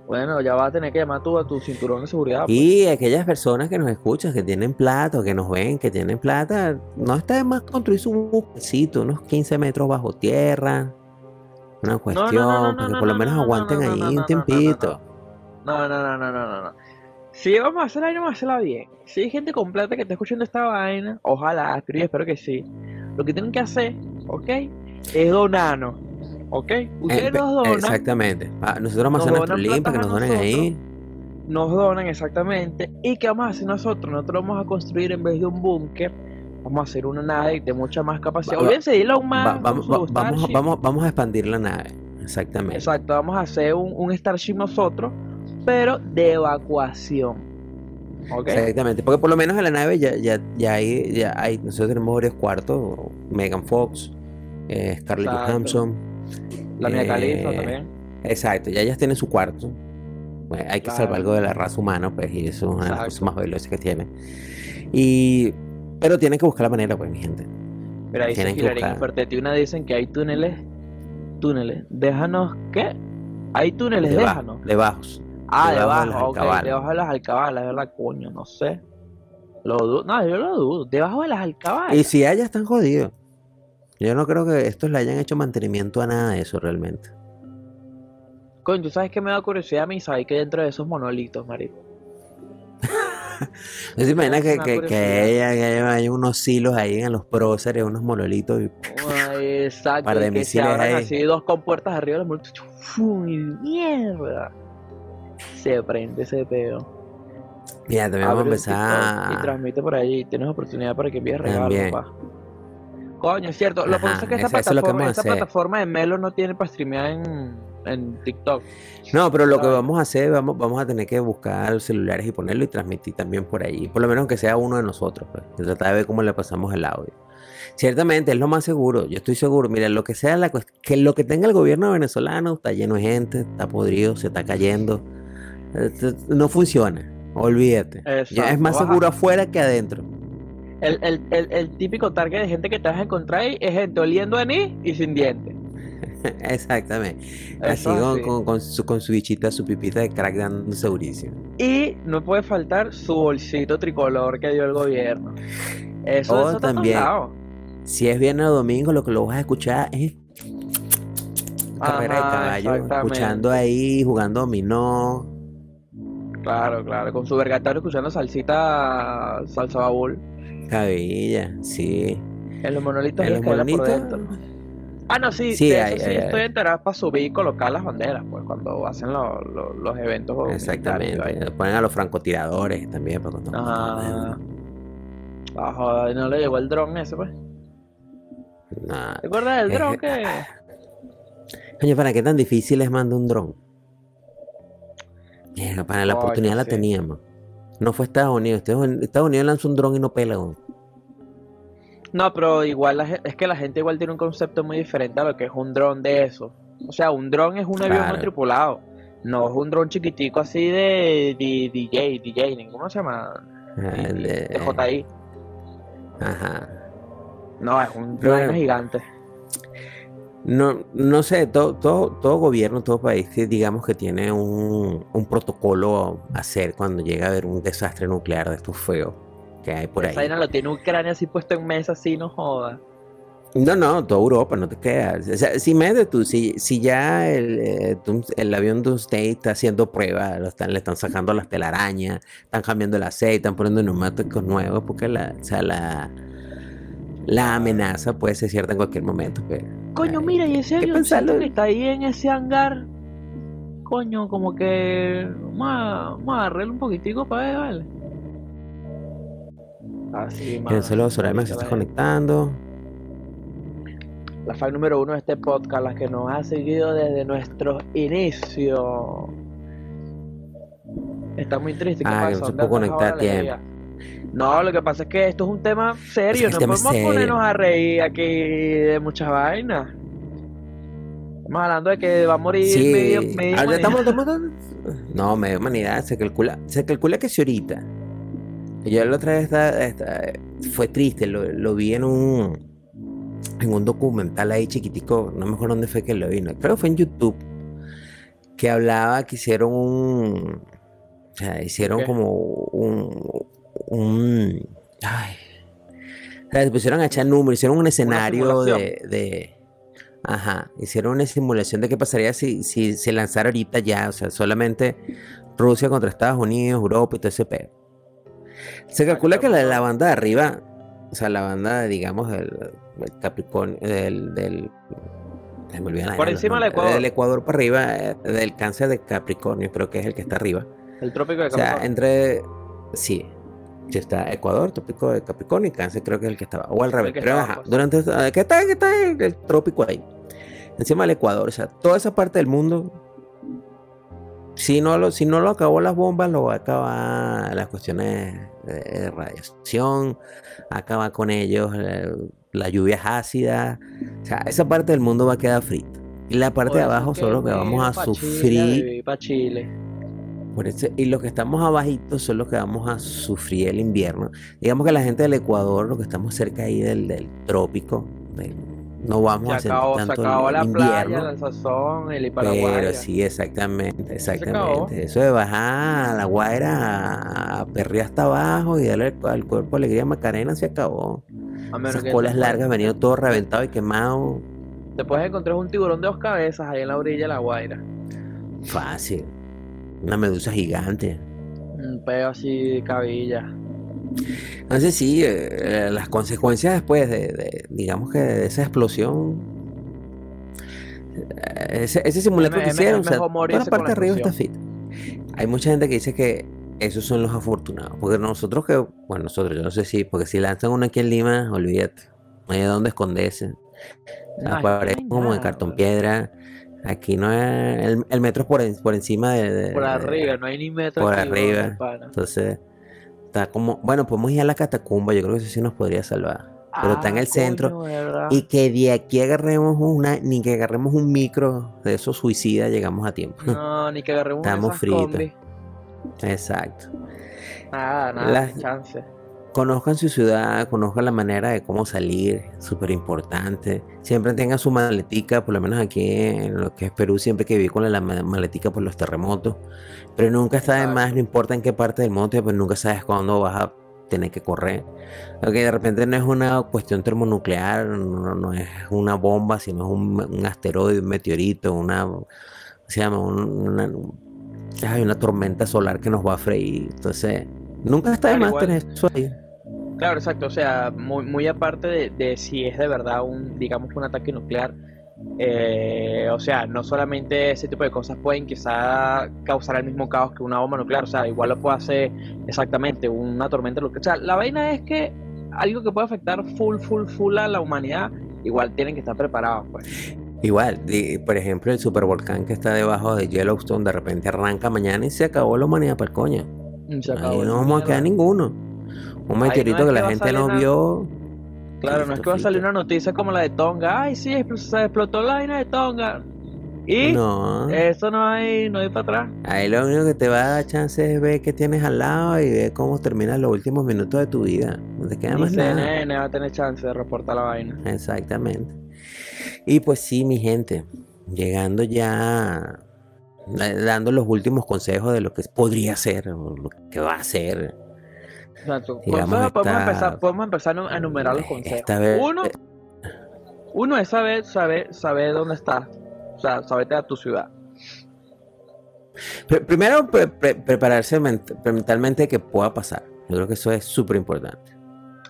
Bueno, ya vas a tener que llamar tú a tu cinturón de seguridad. pues. Y aquellas personas que nos escuchan, que tienen plata, que nos ven, que tienen plata, no está de más construir un buquecito, unos 15 metros bajo tierra. Una cuestión, no, no, para que no, por lo no, menos no, no, aguanten ahí un tiempito. No, no, no, no, no, no, no. Si vamos a hacerla, vamos a hacerla bien. Si hay gente con plata que está escuchando esta vaina, ojalá, pero yo espero que sí. Lo que tienen que hacer, ¿ok? Es donarnos, ¿ok? Ustedes Eh, nos pe- donan, Exactamente. Pa- Nosotros vamos a Nos hacer nuestro link para que nos donen ahí. nos donan exactamente. ¿Y qué vamos a hacer nosotros? Nosotros vamos a construir en vez de un búnker, vamos a hacer una nave de mucha más capacidad. Olvídense de Elon Musk vamos, vamos, vamos, vamos a expandir la nave. Exactamente. Exacto, vamos a hacer un, un Starship nosotros, pero de evacuación. ¿Ok? Exactamente, porque por lo menos en la nave ya, ya, ya hay, ya hay, nosotros tenemos varios cuartos, Megan Fox, eh, Scarlett. Johansson, La mía eh, Califa también. exacto, ya ellas tienen su cuarto, Bueno, hay que Claro. salvar algo de la raza humana, pues, y eso es una de las cosas más valiosas que tiene, y, pero tienen que buscar la manera, pues, mi gente, Pero ahí se tienen que Hillary buscar. en Fertetina dicen que hay túneles. Túneles. Déjanos, ¿qué? Hay túneles, de, déjanos. de bajos, Ah, debajo de debajo, las ok, alcabalas. debajo de las alcabalas, ¿verdad? Coño, no sé. Lo. No, yo lo dudo. Debajo de las alcabalas. y si ya están jodidos, yo no creo que estos le hayan hecho mantenimiento a nada de eso realmente, Coño, ¿tú sabes qué me da curiosidad a mí? ¿Sabes que dentro de esos monolitos, marico? ¿No se imagina que, que, que haya, que haya- unos silos ahí en los próceres, unos monolitos, y Ay, Exacto. Par de que se misiles abran ahí. así dos compuertas arriba de los monolitos. ¡Fum! y mierda. Se prende ese peo. Mira, también vamos a empezar. Y transmite por ahí. Tienes oportunidad para que envíes regalos, papá. Coño, es cierto. Lo que pasa es que esta eso- eso es lo que plataforma, vamos a esta hacer. plataforma de Melo no tiene para streamear en, en TikTok. No, pero lo que vamos a hacer, vamos, vamos a tener que buscar los celulares y ponerlo y transmitir también por ahí. Por lo menos que sea uno de nosotros, pues. y tratar de ver cómo le pasamos el audio. Ciertamente es lo más seguro, yo estoy seguro. Mira, lo que sea la que lo que tenga el gobierno venezolano está lleno de gente, está podrido, se está cayendo. Eh, No funciona, olvídate. Ya es más seguro afuera que adentro. El, el, el, el típico target de gente que te vas a encontrar ahí es gente oliendo anís y sin dientes. Exactamente. Así Eso con, así. con, con su, con su bichita, su pipita de crack dando segurísimo. Y no puede faltar su bolsito tricolor que dio el gobierno. Eso, Oh, eso también. Si es viernes o domingo, lo que lo vas a escuchar es carrera de caballo, escuchando ahí, jugando dominó. Claro, claro. Con su vergatario escuchando salsita, salsa baúl. Cabilla, sí. En los monolitos En los monolitos. Ah, no, sí, Sí, hay- eso sí hay- estoy enterado para subir y colocar las banderas, pues, cuando hacen lo- lo- los eventos. Exactamente. Ponen a los francotiradores también para cuando. Ajá. Ah, joder, no le llegó el dron ese, pues. Nah. ¿Te acuerdas del dron que...? Coño, ¿para qué tan difícil es mandar un dron? Mierda, para la oportunidad la teníamos. No fue Estados Unidos. Estados Unidos lanzó un dron y no pela. No, pero igual es que la gente igual tiene un concepto muy diferente a lo que es un dron de eso. O sea, un dron es un avión Claro. no tripulado. No es un dron chiquitico así de, de DJ, DJ, ¿cómo se llama? Ah, De, de JI. Ajro No, es un dron bueno. gigante. No, no sé, todo, todo, todo gobierno, todo país que digamos que tiene un, un protocolo a hacer cuando llega a haber un desastre nuclear de estos feos que hay por Esa ahí. lo tiene Ucrania así puesto en mesa, así no joda. No, no, toda Europa, no te quedas. O sea, si mete tú, si, si ya el, eh, el avión Doomsday está haciendo pruebas, lo están, le están sacando las telarañas, están cambiando el aceite, están poniendo neumáticos nuevos, porque la, o sea, la, la amenaza puede ser cierta en cualquier momento. pues. Coño, mira, y ese avioncito que está ahí en ese hangar. Coño, como que. Vamos a, vamos a agarrarle un poquitico para ver, vale. Así, Soraya, se está conectando. la fan número uno de este podcast, la que nos ha seguido desde nuestros inicios. Está muy triste. ¿Qué Ah, que no se ¿Dónde puede conectar alegría? No, lo que pasa es que esto es un tema serio, Es no podemos serio. ponernos a reír aquí de muchas vainas. Estamos hablando de que va a morir Sí, medio, medio ahora humanidad. estamos, estamos- No, media humanidad, se calcula, se calcula que si ahorita. Yo la otra vez fue triste, lo, lo vi en un en un documental ahí chiquitico, no me acuerdo dónde fue que lo vi, no, creo que fue en YouTube, que hablaba que hicieron un, o sea, hicieron como un, un, ay, o sea, se pusieron a echar números, hicieron un escenario de, de, ajá, hicieron una simulación de qué pasaría si, si se lanzara ahorita ya, o sea, solamente Rusia contra Estados Unidos, Europa y todo ese pedo. Se calcula que la, la banda de arriba, o sea, la banda, digamos, del, del Capricornio, del, del Por encima del Ecuador. Del Ecuador para arriba, eh, del cáncer de Capricornio, creo que es el que está arriba. El trópico de O sea, Capricornio. entre. Sí. Sí está Ecuador, trópico de Capricornio y Cáncer, creo que es el que estaba. O al revés. Pero ajá, durante. ¿Qué está, qué está el, el trópico ahí? Encima del Ecuador. O sea, toda esa parte del mundo. Si no lo, si no lo acabó las bombas, lo va a acabar las cuestiones de, de radiación. Acaba con ellos eh, las lluvias ácidas. O sea, esa parte del mundo va a quedar frita. Y la parte de abajo los que vamos a Chile, sufrir. Chile. Por eso- y los que estamos abajito son los que vamos a sufrir el invierno. Digamos que la gente del Ecuador, los que estamos cerca ahí del, del trópico, de- no vamos a Se sentir acabó, se tanto acabó el la playa, invierno. el sazón, el Pero sí, exactamente, exactamente. Eso de bajar a la guaira a, a perrear hasta abajo y darle al, al cuerpo alegría a Macarena se acabó. A Esas colas te largas venido todo reventado y quemado. Te puedes encontrar un tiburón de dos cabezas ahí en la orilla de la Guaira. Fácil. Una medusa gigante. Un peo así de cabilla. Entonces sí, eh, las consecuencias después de, de, digamos que de esa explosión, eh, ese, ese simulacro que hicieron, o sea, toda la parte de arriba está fit. Hay mucha gente que dice que esos son los afortunados, porque nosotros que, bueno, nosotros, yo no sé si, porque si lanzan uno aquí en Lima, olvídate, no hay de dónde esconderse. O sea, No, aquí parece no hay como de cartón piedra. Aquí no es, el, el metro es por, en- por encima de, de- Por de- arriba, no hay ni metro por arriba. entonces, está como, bueno, podemos ir a la catacumba, yo creo que eso sí nos podría salvar. Pero está en Ah, el centro. Y que de aquí agarremos una, ni que agarremos un micro de esos suicidas, llegamos a tiempo. No, ni que agarremos Estamos fritos. Exacto. Nada, nada, Las- chance. Conozcan su ciudad, conozcan la manera de cómo salir, súper importante. Siempre tengan su maletica, por lo menos aquí en lo que es Perú, siempre que viví con la ma- maletica por los terremotos. Pero nunca está de más, no importa en qué parte del mundo, pues nunca sabes cuándo vas a tener que correr. Ok, de repente no es una cuestión termonuclear, no, no es una bomba, sino es un, un asteroide, un meteorito, una, se llama? Un- una, ay, una tormenta solar que nos va a freír. Entonces, nunca está de más igual. tener eso ahí. Claro, exacto. O sea, muy, muy aparte de, de si es de verdad un, digamos, un ataque nuclear. eh, o sea, no solamente ese tipo de cosas pueden quizá causar el mismo caos que una bomba nuclear. O sea, igual lo puede hacer exactamente una tormenta nuclear. O sea, la vaina es que algo que puede afectar full, full, full a la humanidad, igual tienen que estar preparados, pues. Igual, por ejemplo, el supervolcán que está debajo de Yellowstone de repente arranca mañana y se acabó la humanidad para el coño. Se Ahí acabó no vamos a quedar ninguno. Un meteorito que que la gente no nada. vio. Claro, no es que va a salir una noticia como la de Tonga. Ay, sí, se explotó la vaina de Tonga. Y No. eso no hay, no hay para atrás. Ahí lo único que te va a dar chance es ver qué tienes al lado y ver cómo terminan los últimos minutos de tu vida. No te queda Ni más nada. CNN va a tener chance de reportar la vaina. Exactamente. Y pues sí, mi gente, llegando ya, dando los últimos consejos de lo que podría ser o lo que va a ser. Exacto. Digamos, podemos, empezar, podemos empezar a enumerar los consejos. Esta vez- Uno, uno es saber, saber, saber dónde estás. O sea, saberte a tu ciudad. Pr- Primero, pre- pre- prepararse ment- mentalmente de que pueda pasar. Yo creo que eso es súper importante.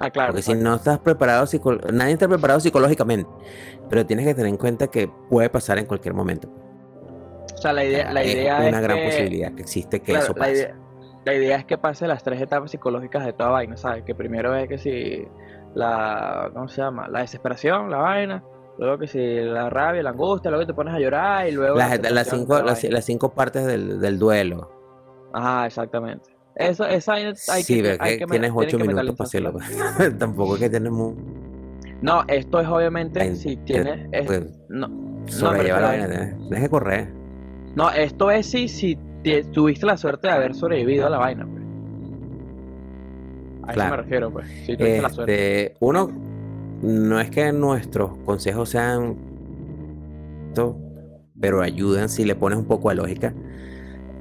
Ah, claro. Porque si no estás preparado, nadie está preparado psicológicamente. Pero tienes que tener en cuenta que puede pasar en cualquier momento. O sea, la idea, la idea es una gran que- posibilidad que existe que Claro, eso la pase. idea, la idea es que pase las tres etapas psicológicas de toda vaina, ¿sabes? Que primero es que si la, ¿cómo se llama? La desesperación, la vaina. Luego que si la rabia, la angustia, luego te pones a llorar y luego... la Las, cinco, las, cinco partes del, del duelo. Ajá, exactamente. Eso, esa hay, hay sí, que, hay que que tienes tiene ocho minutos para hacerlo. mentalizarse. Tampoco es que tienes mu- No, esto es obviamente Ay, si tienes... es- pues, no, no, sobrellevar la vaina. Tienes que correr. No, esto es si, si te- tuviste la suerte de haber sobrevivido a la vaina, pues. A eso Claro. me refiero, pues. Si tuviste la suerte. Este, uno, no es que nuestros consejos sean, pero ayudan si le pones un poco de lógica.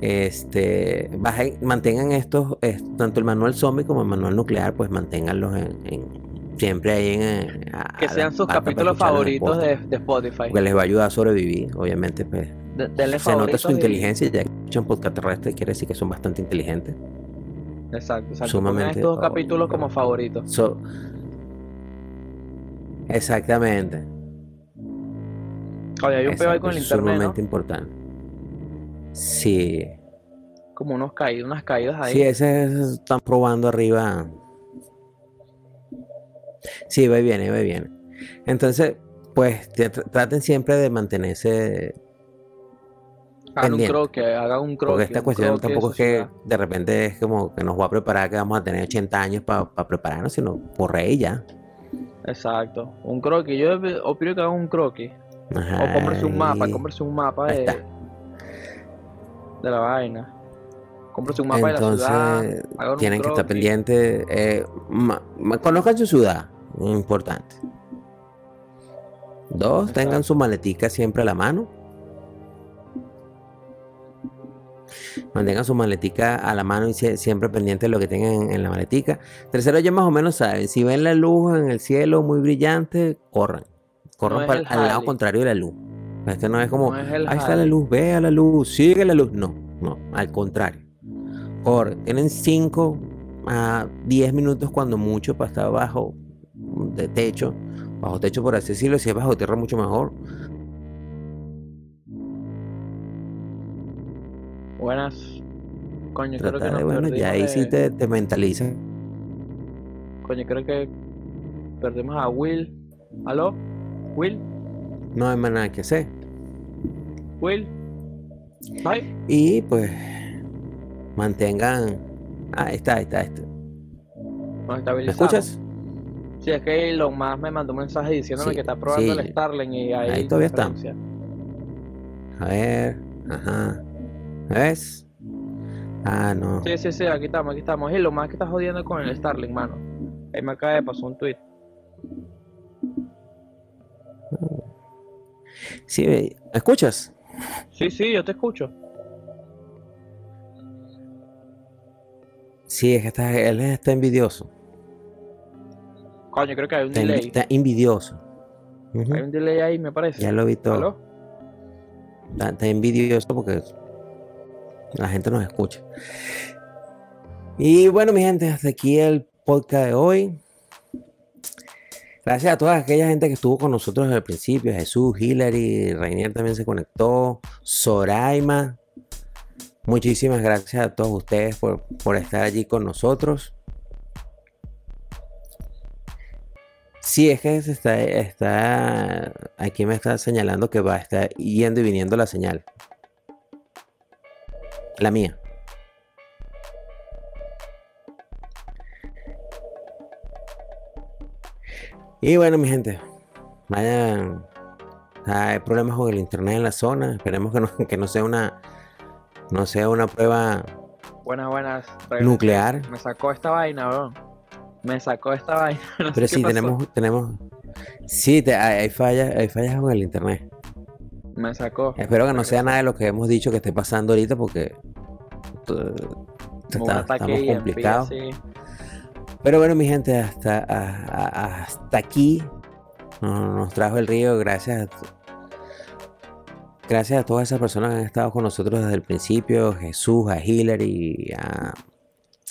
Este, bajen- mantengan estos, es- tanto el manual zombie como el manual nuclear, pues manténganlos en, en- siempre ahí en, eh, a- Que sean sus para capítulos favoritos de, de Spotify. Porque les va a ayudar a sobrevivir, obviamente, pues. De- denle Se nota su y- inteligencia, ya que escuchan podcast terrestre, quiere decir que son bastante inteligentes. Exacto, exacto. Sumamente estos capítulos como favoritos. So- exactamente. Oye, hay un peo ahí Exacto, con el internet, ¿no? sumamente importante. Sí, Como unos caídos, unas caídas ahí. sí, ese ese están probando arriba. Sí, va y viene, va y viene. Entonces, pues tr- traten siempre de mantenerse, hagan un croque, hagan un croque. porque esta cuestión tampoco es que de repente es como que nos va a preparar que vamos a tener 80 años para prepararnos, sino por ahí ya. Exacto. Un croquis. Yo opino que hagan un croquis. O cómprese un mapa, Ay. cómprese un mapa de la vaina. Cómprese un mapa de la ciudad. Entonces, tienen que estar pendientes. eh, conozcan su ciudad, importante. Dos, tengan su maletica siempre a la mano. Mantengan su maletica a la mano y sie- siempre pendiente de lo que tengan en, la maletica. Tercero, ya más o menos saben, si ven la luz en el cielo muy brillante, corran. Corran No para- al lado contrario de la luz. Este no es como, No es ahí está la luz, vea la luz, sigue la luz. No, no, al contrario. Corren. Tienen 5 a 10 minutos cuando mucho para estar bajo de techo. Bajo techo, por así decirlo. Si es bajo tierra, mucho mejor. Buenas. Coño, creo que de, bueno, ya ahí de- sí te, te mentalizas. Coño, creo que perdimos a Will. ¿Aló? ¿Will? No hay más nada que hacer. ¿Will? ¿Ay? Y pues mantengan. Ah, ahí está, ahí está, ahí está. Nos ¿Me estabilizamos. escuchas? Sí, es que Elon Musk me mandó un mensaje diciéndome Sí, que está probando sí. el Starlink y ahí, Ahí todavía diferencia. A ver. Ajá. ¿Me ves? Ah, no. Sí, sí, sí, aquí estamos, aquí estamos. Elon Musk está jodiendo con el Starlink, mano. Ahí me acaba de pasar un tweet. Sí, ¿me escuchas? Sí, sí, yo te escucho. Sí, es que está, él está envidioso. Coño, creo que hay un Está, delay. está envidioso. Hay un delay ahí, me parece. Ya lo vi todo. ¿Aló? Está, está envidioso porque la gente nos escucha. Y bueno, mi gente, hasta aquí el podcast de hoy. Gracias a toda aquella gente que estuvo con nosotros desde el principio. Jesús, Hillary, Rainier también se conectó. Soraima. Muchísimas gracias a todos ustedes por, por estar allí con nosotros. Sí, es que se está, está, aquí me está señalando que va a estar yendo y viniendo la señal. La mía. Y bueno, mi gente, vayan. Hay problemas con el internet en la zona. Esperemos que no, que no sea una, no sea una prueba Buenas, buenas. Regresé. nuclear. Me sacó esta vaina, bro. Me sacó esta vaina. no Pero sí, tenemos, tenemos. Sí, te- hay, fallas, hay fallas con el internet. Me sacó. Espero que no sea nada de lo que hemos dicho que esté pasando ahorita porque está- estamos complicados. Pero bueno, mi gente, hasta, a- a- hasta aquí nos, nos trajo el río. Gracias. Gracias a todas esas personas que han estado con nosotros desde el principio. Jesús, a Hillary, a,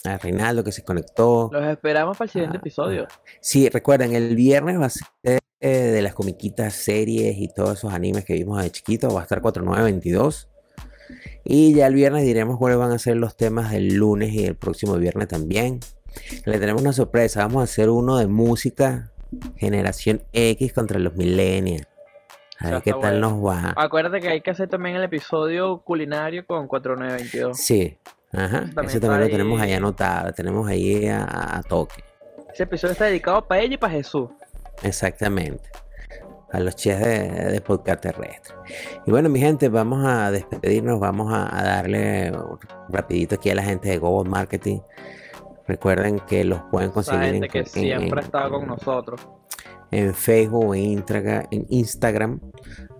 a Reinaldo que se conectó. Los esperamos para el siguiente Ah, episodio. Sí, recuerden, el viernes va a ser eh, de las comiquitas, series y todos esos animes que vimos de chiquito. Va a estar 4922. Y ya el viernes diremos cuáles van a ser los temas del lunes y el próximo viernes también. Le tenemos una sorpresa. Vamos a hacer uno de música, generación X contra los millennials. A ver qué tal nos va. Acuérdate que hay que hacer también el episodio culinario con 4922. Sí, ajá. Ese también lo tenemos ahí anotado, tenemos ahí a, toque. Ese episodio está dedicado para ella y para Jesús. Exactamente. A los chefs de, podcast terrestre. Y bueno, mi gente, vamos a despedirnos, vamos a, darle rapidito aquí a la gente de Google Marketing. Recuerden que los pueden conseguir en, que siempre ha estado con nosotros en Facebook en, en Instagram,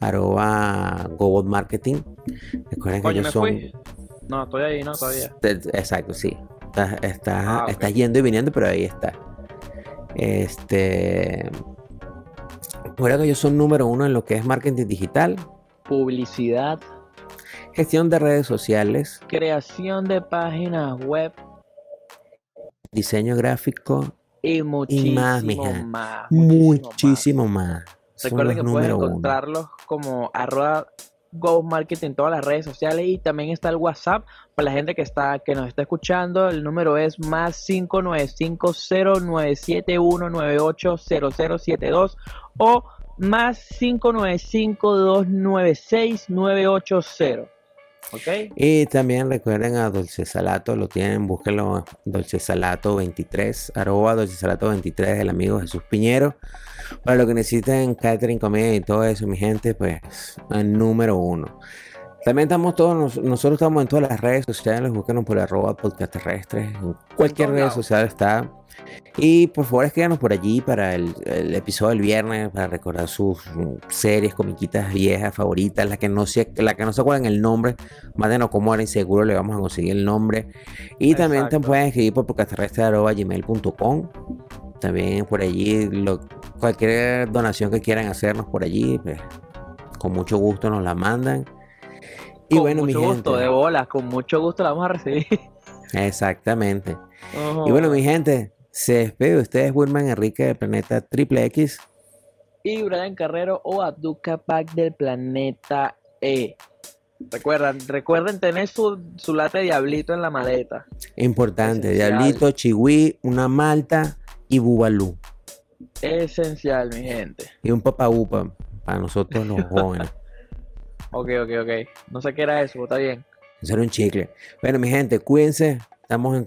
arroba Google Marketing. Recuerden que ellos son. No, estoy ahí, no, todavía. Exacto, sí. Estás está, ah, yendo y viniendo, pero ahí está. Este. Recuerda que ellos son número uno en lo que es marketing digital, publicidad, gestión de redes sociales, creación de páginas web, diseño gráfico y muchísimo más, más, muchísimo, más. Recuerden que pueden encontrarlos como arroba Go Marketing en todas las redes sociales y también está el WhatsApp para la gente que está que nos está escuchando. El número es más 5950971980072 o más 595296980. Y también recuerden a Dulce Salato, lo tienen, búsquenlo, Dulce Salato 23, arroba Dulce Salato 23, el amigo Jesús Piñero. Para lo que necesiten catering, comida y todo eso, mi gente, pues, número uno. También estamos todos, nosotros estamos en todas las redes sociales, búsquenos por arroba podcast terrestre, en cualquier red social está. Y por favor escríbanos por allí para el, episodio del viernes, para recordar sus series, comiquitas viejas, favoritas, las que no se, la que no se acuerdan el nombre, mándenos cómo era seguro le vamos a conseguir el nombre. Y también te pueden escribir por podcastterrestre.gmail.com También por allí, cualquier donación que quieran hacernos por allí, pues, con mucho gusto nos la mandan. Y con bueno, mucho gusto, de bolas, con mucho gusto la vamos a recibir. Exactamente. Y bueno, mi gente, se despide de ustedes, Wilman Enrique del planeta Triple X. Y Brian Carrero o Abduca Pack del planeta E. Recuerden, recuerden tener su, su late diablito en la maleta. Importante, diablito, chihui, una malta y bubalú. Esencial, mi gente. Y un papaupa para nosotros los jóvenes. ok, ok, ok. No sé qué era eso, está bien. Eso un chicle. Bueno, mi gente, cuídense. Estamos en